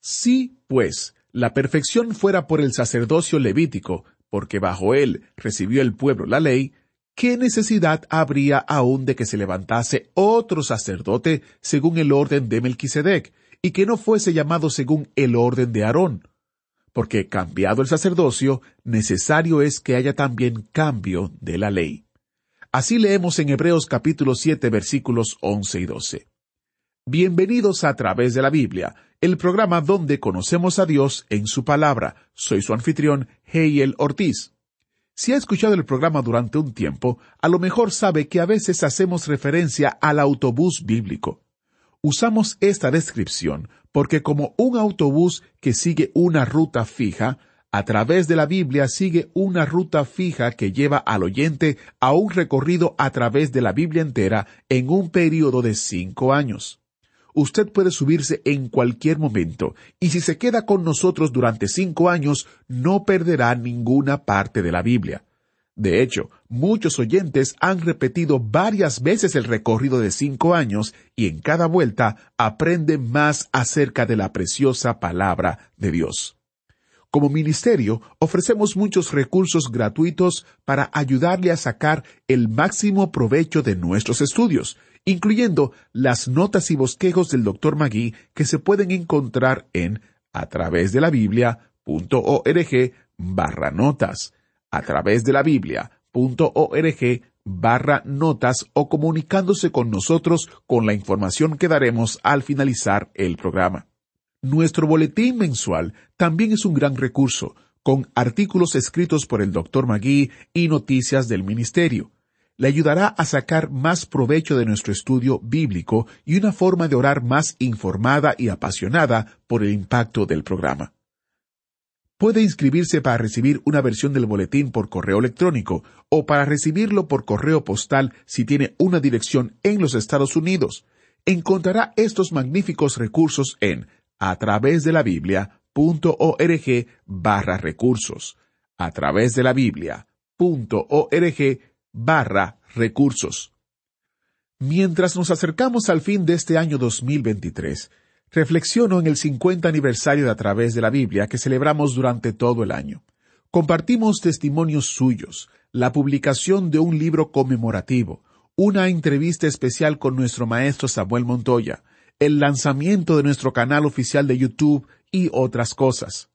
Si, pues, la perfección fuera por el sacerdocio levítico, porque bajo él recibió el pueblo la ley, ¿qué necesidad habría aún de que se levantase otro sacerdote según el orden de Melquisedec, y que no fuese llamado según el orden de Aarón? Porque cambiado el sacerdocio, necesario es que haya también cambio de la ley. Así leemos en Hebreos capítulo 7 versículos 11 y 12. Bienvenidos a través de la Biblia, el programa donde conocemos a Dios en su palabra. Soy su anfitrión, Heiel Ortiz. Si ha escuchado el programa durante un tiempo, a lo mejor sabe que a veces hacemos referencia al autobús bíblico. Usamos esta descripción porque como un autobús que sigue una ruta fija, a través de la Biblia sigue una ruta fija que lleva al oyente a un recorrido a través de la Biblia entera en un periodo de cinco años. Usted puede subirse en cualquier momento, y si se queda con nosotros durante cinco años, no perderá ninguna parte de la Biblia. De hecho, muchos oyentes han repetido varias veces el recorrido de cinco años y en cada vuelta aprenden más acerca de la preciosa palabra de Dios. Como ministerio, ofrecemos muchos recursos gratuitos para ayudarle a sacar el máximo provecho de nuestros estudios, incluyendo las notas y bosquejos del Dr. Magui que se pueden encontrar en a través de la Biblia.org barra notas, a través de la Biblia.org barra notas o comunicándose con nosotros con la información que daremos al finalizar el programa. Nuestro boletín mensual también es un gran recurso, con artículos escritos por el Dr. Magui y noticias del Ministerio. Le ayudará a sacar más provecho de nuestro estudio bíblico y una forma de orar más informada y apasionada por el impacto del programa. Puede inscribirse para recibir una versión del boletín por correo electrónico o para recibirlo por correo postal si tiene una dirección en los Estados Unidos. Encontrará estos magníficos recursos en a través de la Biblia.org barra recursos. A través de la Biblia.org barra recursos. Mientras nos acercamos al fin de este año 2023, reflexiono en el 50 aniversario de A través de la Biblia que celebramos durante todo el año. Compartimos testimonios suyos, la publicación de un libro conmemorativo, una entrevista especial con nuestro maestro Samuel Montoya, el lanzamiento de nuestro canal oficial de YouTube y otras cosas.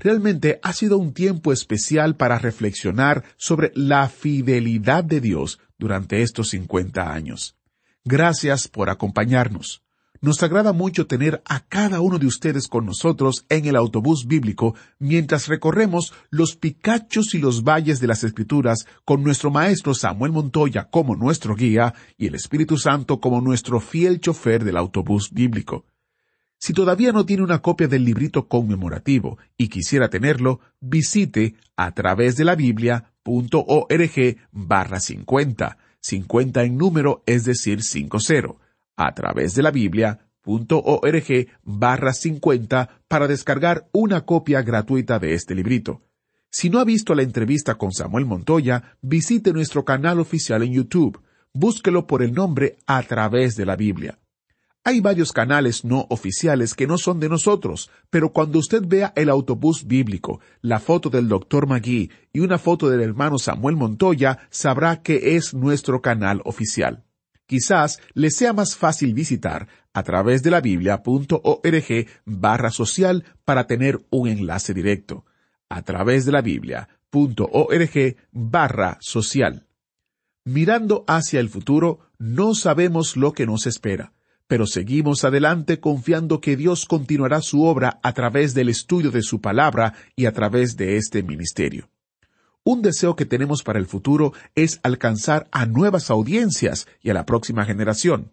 Realmente ha sido un tiempo especial para reflexionar sobre la fidelidad de Dios durante estos 50 años. Gracias por acompañarnos. Nos agrada mucho tener a cada uno de ustedes con nosotros en el autobús bíblico mientras recorremos los picachos y los valles de las Escrituras con nuestro maestro Samuel Montoya como nuestro guía y el Espíritu Santo como nuestro fiel chofer del autobús bíblico. Si todavía no tiene una copia del librito conmemorativo y quisiera tenerlo, visite a través de la Biblia.org barra 50, 50 en número es decir 50 a través de la Biblia.org barra 50 para descargar una copia gratuita de este librito. Si no ha visto la entrevista con Samuel Montoya, visite nuestro canal oficial en YouTube. Búsquelo por el nombre A través de la Biblia. Hay varios canales no oficiales que no son de nosotros, pero cuando usted vea el autobús bíblico, la foto del Dr. Magui y una foto del hermano Samuel Montoya, sabrá que es nuestro canal oficial quizás le sea más fácil visitar a través de la biblia.org barra social para tener un enlace directo. A través de la biblia.org barra social. Mirando hacia el futuro, no sabemos lo que nos espera, pero seguimos adelante confiando que Dios continuará su obra a través del estudio de su palabra y a través de este ministerio. Un deseo que tenemos para el futuro es alcanzar a nuevas audiencias y a la próxima generación.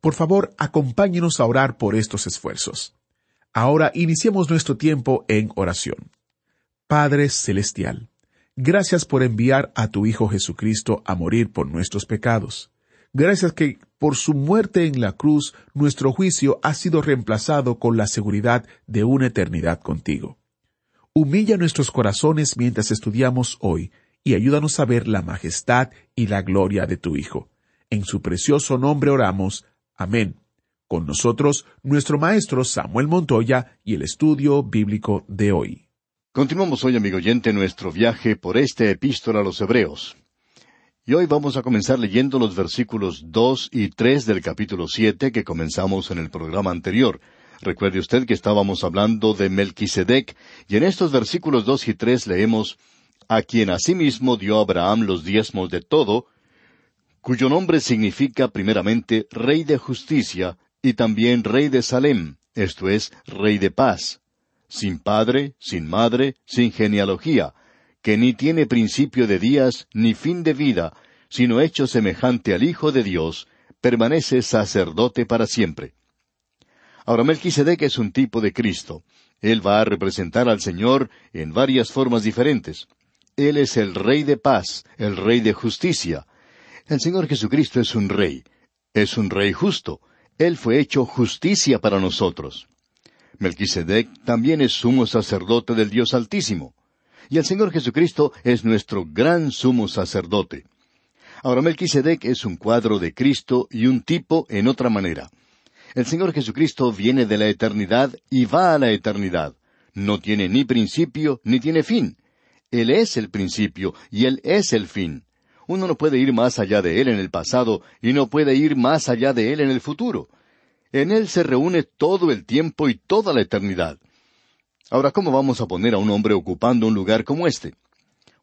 Por favor, acompáñenos a orar por estos esfuerzos. Ahora iniciemos nuestro tiempo en oración. Padre Celestial, gracias por enviar a tu Hijo Jesucristo a morir por nuestros pecados. Gracias que por su muerte en la cruz nuestro juicio ha sido reemplazado con la seguridad de una eternidad contigo. Humilla nuestros corazones mientras estudiamos hoy y ayúdanos a ver la majestad y la gloria de tu Hijo. En su precioso nombre oramos. Amén. Con nosotros, nuestro maestro Samuel Montoya y el estudio bíblico de hoy. Continuamos hoy, amigo oyente, nuestro viaje por esta epístola a los Hebreos. Y hoy vamos a comenzar leyendo los versículos dos y tres del capítulo siete que comenzamos en el programa anterior. Recuerde usted que estábamos hablando de Melquisedec, y en estos versículos dos y tres leemos a quien asimismo dio Abraham los diezmos de todo, cuyo nombre significa primeramente Rey de Justicia y también Rey de Salem, esto es, Rey de Paz, sin padre, sin madre, sin genealogía, que ni tiene principio de días ni fin de vida, sino hecho semejante al Hijo de Dios, permanece sacerdote para siempre. Ahora Melquisedec es un tipo de Cristo. Él va a representar al Señor en varias formas diferentes. Él es el Rey de paz, el Rey de justicia. El Señor Jesucristo es un Rey. Es un Rey justo. Él fue hecho justicia para nosotros. Melquisedec también es sumo sacerdote del Dios Altísimo. Y el Señor Jesucristo es nuestro gran sumo sacerdote. Ahora Melquisedec es un cuadro de Cristo y un tipo en otra manera. El Señor Jesucristo viene de la eternidad y va a la eternidad. No tiene ni principio ni tiene fin. Él es el principio y Él es el fin. Uno no puede ir más allá de Él en el pasado y no puede ir más allá de Él en el futuro. En Él se reúne todo el tiempo y toda la eternidad. Ahora, ¿cómo vamos a poner a un hombre ocupando un lugar como este?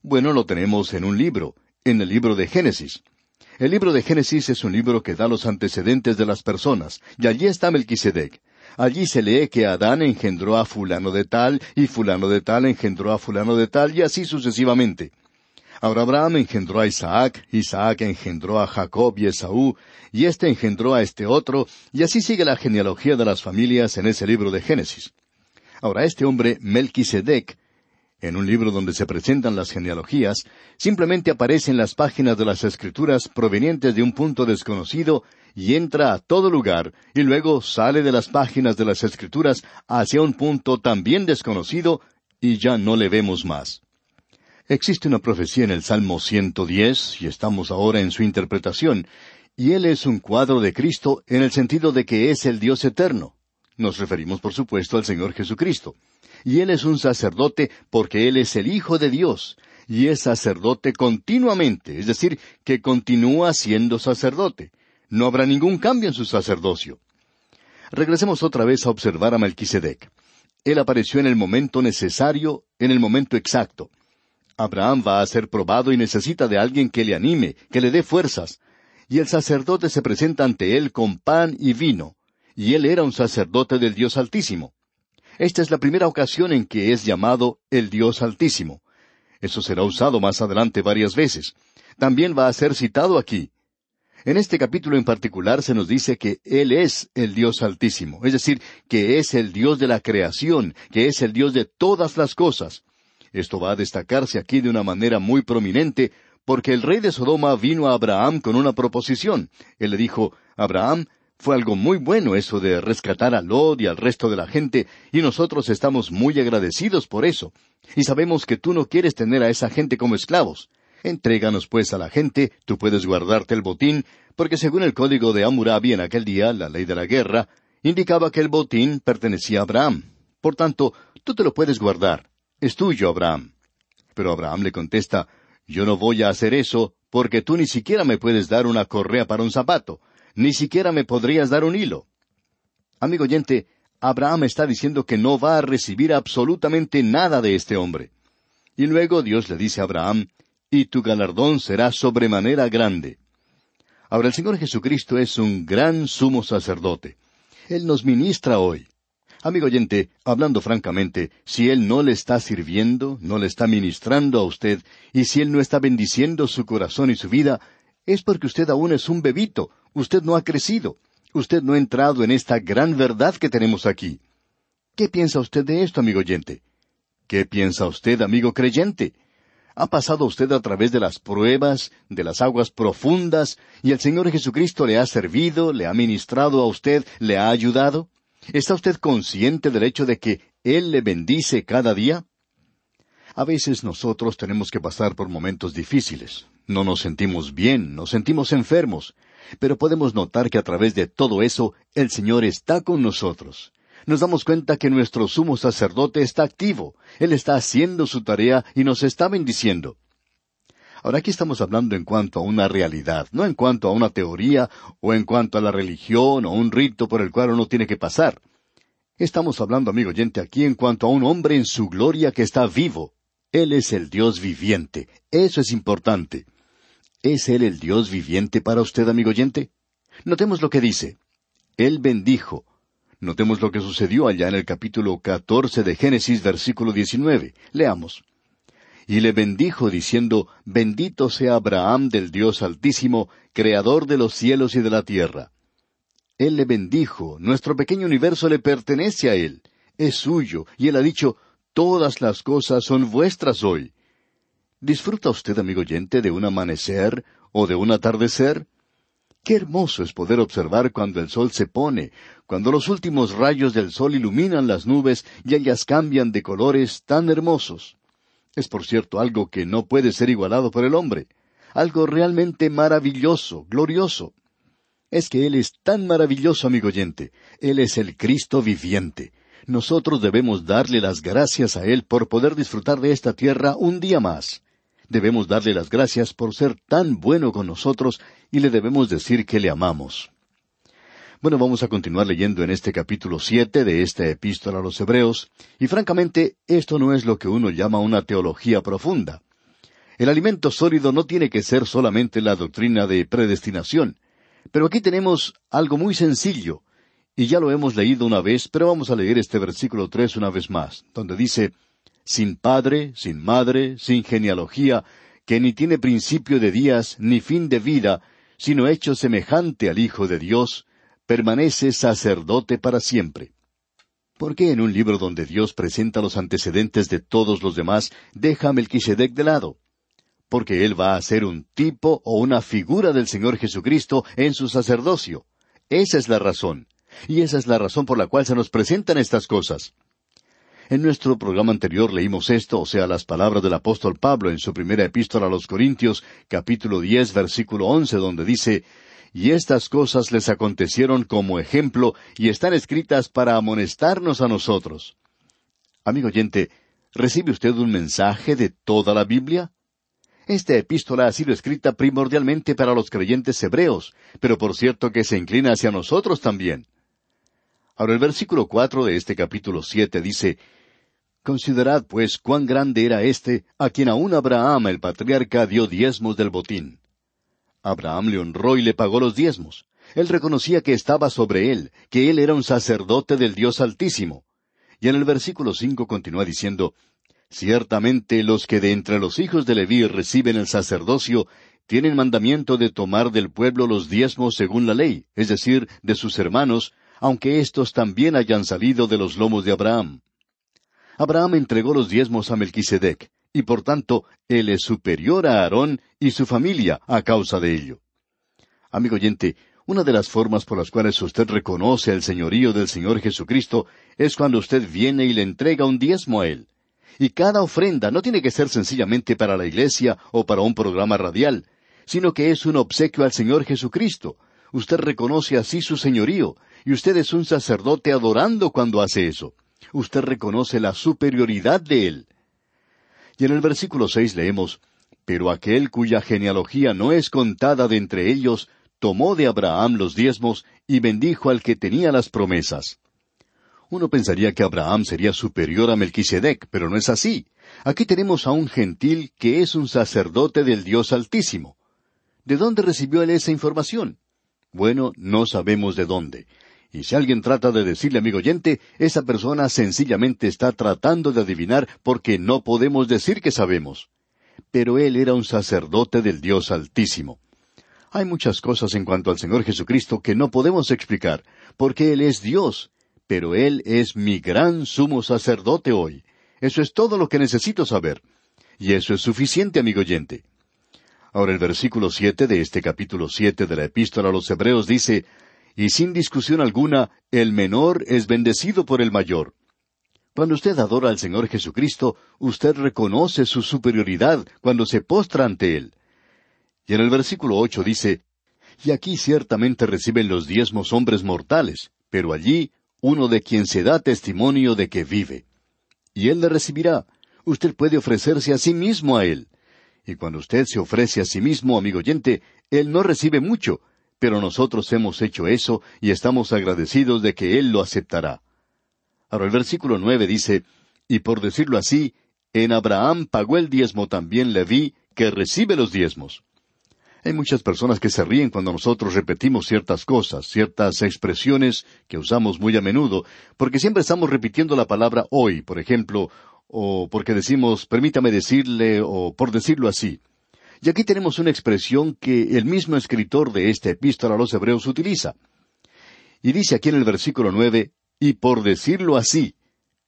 Bueno, lo tenemos en un libro, en el libro de Génesis. El libro de Génesis es un libro que da los antecedentes de las personas, y allí está Melquisedec. Allí se lee que Adán engendró a fulano de tal, y fulano de tal engendró a fulano de tal, y así sucesivamente. Ahora Abraham engendró a Isaac, Isaac engendró a Jacob y Esaú, y éste engendró a este otro, y así sigue la genealogía de las familias en ese libro de Génesis. Ahora este hombre, Melquisedec, en un libro donde se presentan las genealogías, simplemente aparece en las páginas de las Escrituras provenientes de un punto desconocido y entra a todo lugar y luego sale de las páginas de las Escrituras hacia un punto también desconocido y ya no le vemos más. Existe una profecía en el Salmo 110 y estamos ahora en su interpretación, y él es un cuadro de Cristo en el sentido de que es el Dios eterno. Nos referimos, por supuesto, al Señor Jesucristo y Él es un sacerdote porque Él es el Hijo de Dios, y es sacerdote continuamente, es decir, que continúa siendo sacerdote. No habrá ningún cambio en su sacerdocio. Regresemos otra vez a observar a Melquisedec. Él apareció en el momento necesario, en el momento exacto. Abraham va a ser probado y necesita de alguien que le anime, que le dé fuerzas. Y el sacerdote se presenta ante él con pan y vino. Y él era un sacerdote del Dios Altísimo. Esta es la primera ocasión en que es llamado el Dios Altísimo. Eso será usado más adelante varias veces. También va a ser citado aquí. En este capítulo en particular se nos dice que Él es el Dios Altísimo, es decir, que es el Dios de la creación, que es el Dios de todas las cosas. Esto va a destacarse aquí de una manera muy prominente, porque el rey de Sodoma vino a Abraham con una proposición. Él le dijo, Abraham, fue algo muy bueno eso de rescatar a Lot y al resto de la gente, y nosotros estamos muy agradecidos por eso. Y sabemos que tú no quieres tener a esa gente como esclavos. Entréganos pues a la gente, tú puedes guardarte el botín, porque según el código de Hammurabi en aquel día, la ley de la guerra, indicaba que el botín pertenecía a Abraham. Por tanto, tú te lo puedes guardar. Es tuyo, Abraham. Pero Abraham le contesta, Yo no voy a hacer eso, porque tú ni siquiera me puedes dar una correa para un zapato ni siquiera me podrías dar un hilo. Amigo oyente, Abraham está diciendo que no va a recibir absolutamente nada de este hombre. Y luego Dios le dice a Abraham, y tu galardón será sobremanera grande. Ahora el Señor Jesucristo es un gran sumo sacerdote. Él nos ministra hoy. Amigo oyente, hablando francamente, si Él no le está sirviendo, no le está ministrando a usted, y si Él no está bendiciendo su corazón y su vida, es porque usted aún es un bebito, usted no ha crecido. Usted no ha entrado en esta gran verdad que tenemos aquí. ¿Qué piensa usted de esto, amigo oyente? ¿Qué piensa usted, amigo creyente? ¿Ha pasado usted a través de las pruebas, de las aguas profundas, y el Señor Jesucristo le ha servido, le ha ministrado a usted, le ha ayudado? ¿Está usted consciente del hecho de que Él le bendice cada día? A veces nosotros tenemos que pasar por momentos difíciles. No nos sentimos bien, nos sentimos enfermos, pero podemos notar que a través de todo eso el Señor está con nosotros nos damos cuenta que nuestro sumo sacerdote está activo, Él está haciendo su tarea y nos está bendiciendo. Ahora aquí estamos hablando en cuanto a una realidad, no en cuanto a una teoría o en cuanto a la religión o un rito por el cual uno tiene que pasar. Estamos hablando, amigo oyente, aquí en cuanto a un hombre en su gloria que está vivo. Él es el Dios viviente. Eso es importante. ¿Es Él el Dios viviente para usted, amigo oyente? Notemos lo que dice. Él bendijo, Notemos lo que sucedió allá en el capítulo catorce de Génesis, versículo diecinueve. Leamos. Y le bendijo diciendo, Bendito sea Abraham del Dios Altísimo, Creador de los cielos y de la tierra. Él le bendijo, nuestro pequeño universo le pertenece a Él, es suyo, y Él ha dicho, Todas las cosas son vuestras hoy. ¿Disfruta usted, amigo oyente, de un amanecer o de un atardecer? Qué hermoso es poder observar cuando el sol se pone, cuando los últimos rayos del sol iluminan las nubes y ellas cambian de colores tan hermosos. Es por cierto algo que no puede ser igualado por el hombre, algo realmente maravilloso, glorioso. Es que Él es tan maravilloso, amigo oyente. Él es el Cristo viviente. Nosotros debemos darle las gracias a Él por poder disfrutar de esta tierra un día más. Debemos darle las gracias por ser tan bueno con nosotros y le debemos decir que le amamos. Bueno, vamos a continuar leyendo en este capítulo siete de esta epístola a los Hebreos, y francamente esto no es lo que uno llama una teología profunda. El alimento sólido no tiene que ser solamente la doctrina de predestinación, pero aquí tenemos algo muy sencillo, y ya lo hemos leído una vez, pero vamos a leer este versículo tres una vez más, donde dice sin padre, sin madre, sin genealogía, que ni tiene principio de días ni fin de vida, sino hecho semejante al Hijo de Dios, permanece sacerdote para siempre. ¿Por qué en un libro donde Dios presenta los antecedentes de todos los demás deja a Melquisedec de lado? Porque él va a ser un tipo o una figura del Señor Jesucristo en su sacerdocio. Esa es la razón. Y esa es la razón por la cual se nos presentan estas cosas. En nuestro programa anterior leímos esto, o sea, las palabras del apóstol Pablo en su primera epístola a los Corintios, capítulo diez, versículo once, donde dice Y estas cosas les acontecieron como ejemplo y están escritas para amonestarnos a nosotros. Amigo oyente, ¿recibe usted un mensaje de toda la Biblia? Esta epístola ha sido escrita primordialmente para los creyentes hebreos, pero por cierto que se inclina hacia nosotros también. Ahora el versículo cuatro de este capítulo siete dice Considerad, pues, cuán grande era éste, a quien aún Abraham el patriarca dio diezmos del botín. Abraham le honró y le pagó los diezmos. Él reconocía que estaba sobre él, que él era un sacerdote del Dios Altísimo. Y en el versículo cinco continúa diciendo, Ciertamente los que de entre los hijos de Leví reciben el sacerdocio, tienen mandamiento de tomar del pueblo los diezmos según la ley, es decir, de sus hermanos, aunque éstos también hayan salido de los lomos de Abraham. Abraham entregó los diezmos a Melquisedec, y por tanto él es superior a Aarón y su familia a causa de ello. Amigo oyente, una de las formas por las cuales usted reconoce el señorío del Señor Jesucristo es cuando usted viene y le entrega un diezmo a Él. Y cada ofrenda no tiene que ser sencillamente para la iglesia o para un programa radial, sino que es un obsequio al Señor Jesucristo. Usted reconoce así su señorío, y usted es un sacerdote adorando cuando hace eso usted reconoce la superioridad de él. Y en el versículo seis leemos, Pero aquel cuya genealogía no es contada de entre ellos, tomó de Abraham los diezmos y bendijo al que tenía las promesas. Uno pensaría que Abraham sería superior a Melquisedec, pero no es así. Aquí tenemos a un gentil que es un sacerdote del Dios Altísimo. ¿De dónde recibió él esa información? Bueno, no sabemos de dónde. Y si alguien trata de decirle, amigo oyente, esa persona sencillamente está tratando de adivinar porque no podemos decir que sabemos. Pero él era un sacerdote del Dios Altísimo. Hay muchas cosas en cuanto al Señor Jesucristo que no podemos explicar, porque Él es Dios, pero Él es mi gran sumo sacerdote hoy. Eso es todo lo que necesito saber. Y eso es suficiente, amigo oyente. Ahora el versículo siete de este capítulo siete de la Epístola a los Hebreos dice, y sin discusión alguna, el menor es bendecido por el mayor. Cuando usted adora al Señor Jesucristo, usted reconoce su superioridad cuando se postra ante Él. Y en el versículo ocho dice, Y aquí ciertamente reciben los diezmos hombres mortales, pero allí uno de quien se da testimonio de que vive. Y Él le recibirá. Usted puede ofrecerse a sí mismo a Él. Y cuando usted se ofrece a sí mismo, amigo oyente, Él no recibe mucho, pero nosotros hemos hecho eso y estamos agradecidos de que Él lo aceptará. Ahora el versículo nueve dice, y por decirlo así, en Abraham pagó el diezmo también Leví, que recibe los diezmos. Hay muchas personas que se ríen cuando nosotros repetimos ciertas cosas, ciertas expresiones que usamos muy a menudo, porque siempre estamos repitiendo la palabra hoy, por ejemplo, o porque decimos permítame decirle, o por decirlo así. Y aquí tenemos una expresión que el mismo escritor de esta epístola a los Hebreos utiliza. Y dice aquí en el versículo nueve, y por decirlo así.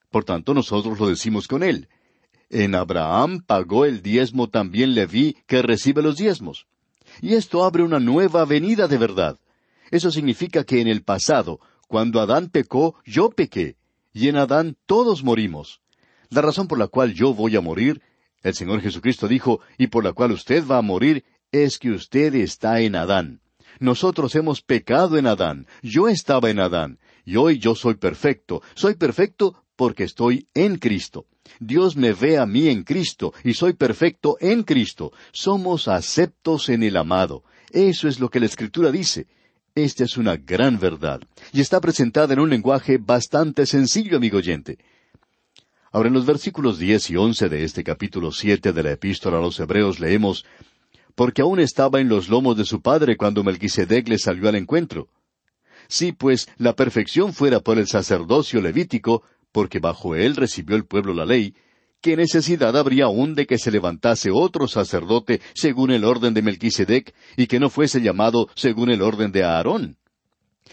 Por tanto, nosotros lo decimos con él. En Abraham pagó el diezmo también Leví, que recibe los diezmos. Y esto abre una nueva venida de verdad. Eso significa que en el pasado, cuando Adán pecó, yo pequé, y en Adán todos morimos. La razón por la cual yo voy a morir, el Señor Jesucristo dijo, y por la cual usted va a morir, es que usted está en Adán. Nosotros hemos pecado en Adán, yo estaba en Adán, y hoy yo soy perfecto. Soy perfecto porque estoy en Cristo. Dios me ve a mí en Cristo y soy perfecto en Cristo. Somos aceptos en el amado. Eso es lo que la Escritura dice. Esta es una gran verdad y está presentada en un lenguaje bastante sencillo, amigo oyente. Ahora en los versículos diez y once de este capítulo siete de la Epístola a los Hebreos leemos porque aún estaba en los lomos de su padre cuando Melquisedec le salió al encuentro. Si pues la perfección fuera por el sacerdocio levítico, porque bajo él recibió el pueblo la ley, ¿qué necesidad habría aún de que se levantase otro sacerdote según el orden de Melquisedec y que no fuese llamado según el orden de Aarón?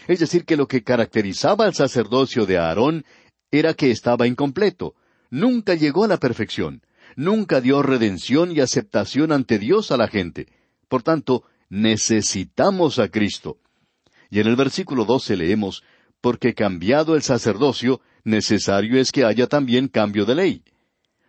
Es decir, que lo que caracterizaba al sacerdocio de Aarón era que estaba incompleto, nunca llegó a la perfección, nunca dio redención y aceptación ante Dios a la gente. Por tanto, necesitamos a Cristo. Y en el versículo doce leemos, porque cambiado el sacerdocio, necesario es que haya también cambio de ley.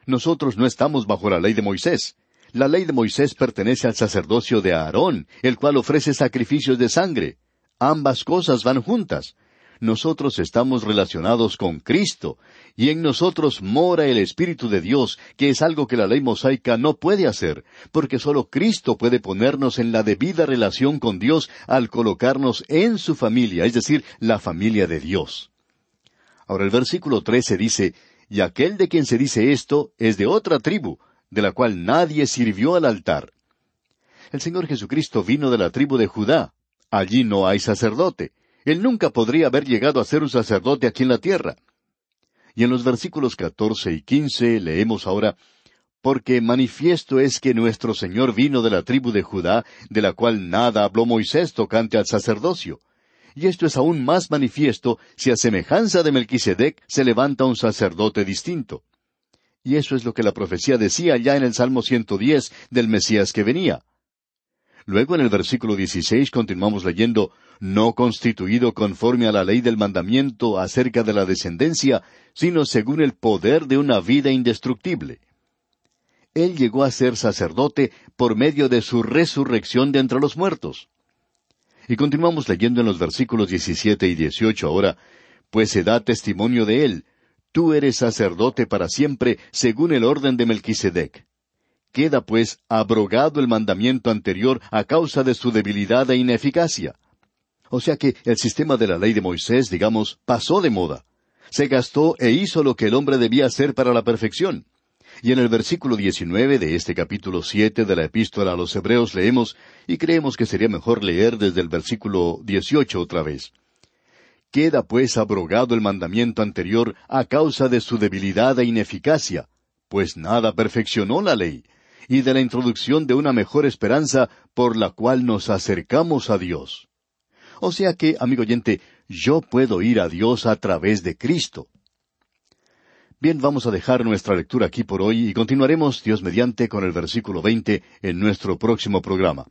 Nosotros no estamos bajo la ley de Moisés. La ley de Moisés pertenece al sacerdocio de Aarón, el cual ofrece sacrificios de sangre. Ambas cosas van juntas. Nosotros estamos relacionados con Cristo, y en nosotros mora el Espíritu de Dios, que es algo que la ley mosaica no puede hacer, porque solo Cristo puede ponernos en la debida relación con Dios al colocarnos en su familia, es decir, la familia de Dios. Ahora el versículo trece dice, Y aquel de quien se dice esto es de otra tribu, de la cual nadie sirvió al altar. El Señor Jesucristo vino de la tribu de Judá. Allí no hay sacerdote. Él nunca podría haber llegado a ser un sacerdote aquí en la tierra. Y en los versículos catorce y quince leemos ahora, Porque manifiesto es que nuestro Señor vino de la tribu de Judá, de la cual nada habló Moisés tocante al sacerdocio y esto es aún más manifiesto si a semejanza de Melquisedec se levanta un sacerdote distinto. Y eso es lo que la profecía decía ya en el Salmo 110 del Mesías que venía. Luego en el versículo 16 continuamos leyendo, no constituido conforme a la ley del mandamiento acerca de la descendencia, sino según el poder de una vida indestructible. Él llegó a ser sacerdote por medio de su resurrección de entre los muertos. Y continuamos leyendo en los versículos 17 y 18 ahora, pues se da testimonio de él, tú eres sacerdote para siempre según el orden de Melquisedec. Queda pues abrogado el mandamiento anterior a causa de su debilidad e ineficacia. O sea que el sistema de la ley de Moisés, digamos, pasó de moda. Se gastó e hizo lo que el hombre debía hacer para la perfección. Y en el versículo 19 de este capítulo siete de la epístola a los Hebreos leemos, y creemos que sería mejor leer desde el versículo 18 otra vez. Queda pues abrogado el mandamiento anterior a causa de su debilidad e ineficacia, pues nada perfeccionó la ley, y de la introducción de una mejor esperanza por la cual nos acercamos a Dios. O sea que, amigo oyente, yo puedo ir a Dios a través de Cristo. Bien, vamos a dejar nuestra lectura aquí por hoy y continuaremos, Dios mediante, con el versículo veinte en nuestro próximo programa.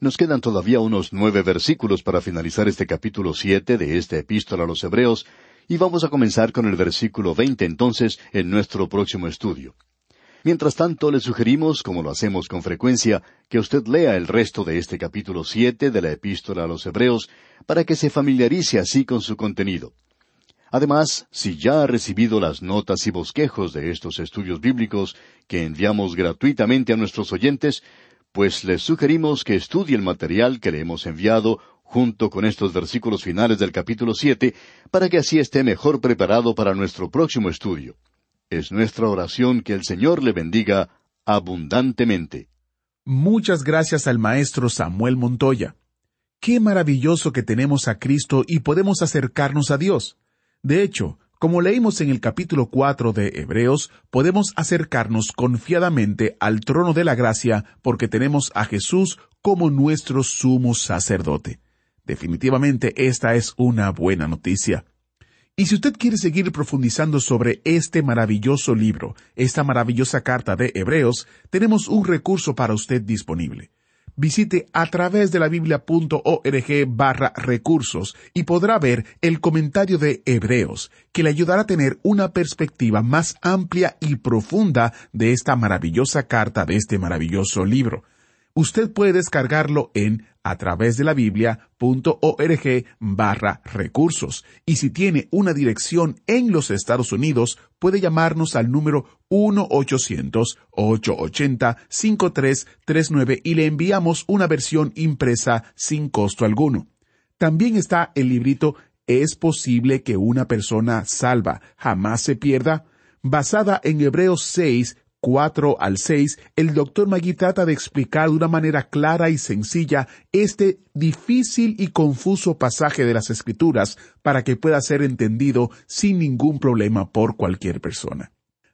Nos quedan todavía unos nueve versículos para finalizar este capítulo siete de esta epístola a los Hebreos, y vamos a comenzar con el versículo veinte entonces en nuestro próximo estudio. Mientras tanto, le sugerimos, como lo hacemos con frecuencia, que usted lea el resto de este capítulo siete de la Epístola a los Hebreos, para que se familiarice así con su contenido. Además, si ya ha recibido las notas y bosquejos de estos estudios bíblicos que enviamos gratuitamente a nuestros oyentes, pues les sugerimos que estudie el material que le hemos enviado junto con estos versículos finales del capítulo siete, para que así esté mejor preparado para nuestro próximo estudio. Es nuestra oración que el Señor le bendiga abundantemente. Muchas gracias al maestro Samuel Montoya. Qué maravilloso que tenemos a Cristo y podemos acercarnos a Dios. De hecho, como leímos en el capítulo cuatro de Hebreos, podemos acercarnos confiadamente al trono de la gracia porque tenemos a Jesús como nuestro sumo sacerdote. Definitivamente esta es una buena noticia. Y si usted quiere seguir profundizando sobre este maravilloso libro, esta maravillosa carta de Hebreos, tenemos un recurso para usted disponible. Visite a través de la biblia.org barra recursos y podrá ver el comentario de Hebreos, que le ayudará a tener una perspectiva más amplia y profunda de esta maravillosa carta, de este maravilloso libro usted puede descargarlo en a través de la biblia.org barra recursos. Y si tiene una dirección en los Estados Unidos, puede llamarnos al número 1-800-880-5339 y le enviamos una versión impresa sin costo alguno. También está el librito ¿Es posible que una persona salva jamás se pierda? basada en Hebreos 6, 4 al 6, el doctor Magui trata de explicar de una manera clara y sencilla este difícil y confuso pasaje de las Escrituras para que pueda ser entendido sin ningún problema por cualquier persona.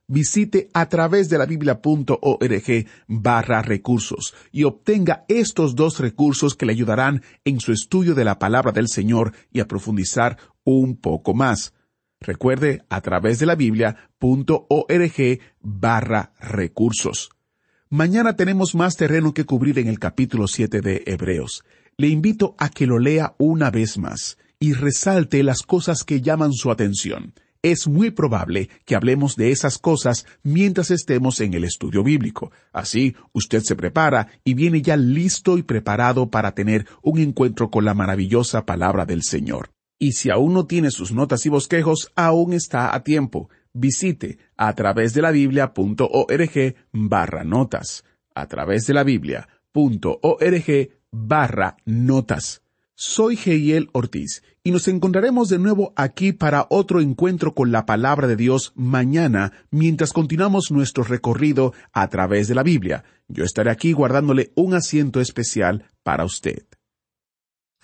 Visite a través de la biblia.org barra recursos y obtenga estos dos recursos que le ayudarán en su estudio de la palabra del Señor y a profundizar un poco más. Recuerde a través de la biblia.org barra recursos. Mañana tenemos más terreno que cubrir en el capítulo 7 de Hebreos. Le invito a que lo lea una vez más y resalte las cosas que llaman su atención. Es muy probable que hablemos de esas cosas mientras estemos en el estudio bíblico. Así, usted se prepara y viene ya listo y preparado para tener un encuentro con la maravillosa palabra del Señor. Y si aún no tiene sus notas y bosquejos, aún está a tiempo. Visite a través de la biblia.org barra notas. A través de la biblia.org barra notas. Soy Geiel Ortiz y nos encontraremos de nuevo aquí para otro encuentro con la palabra de Dios mañana mientras continuamos nuestro recorrido a través de la Biblia. Yo estaré aquí guardándole un asiento especial para usted.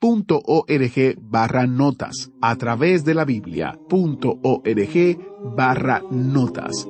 .org barra notas a través de la biblia.org barra notas.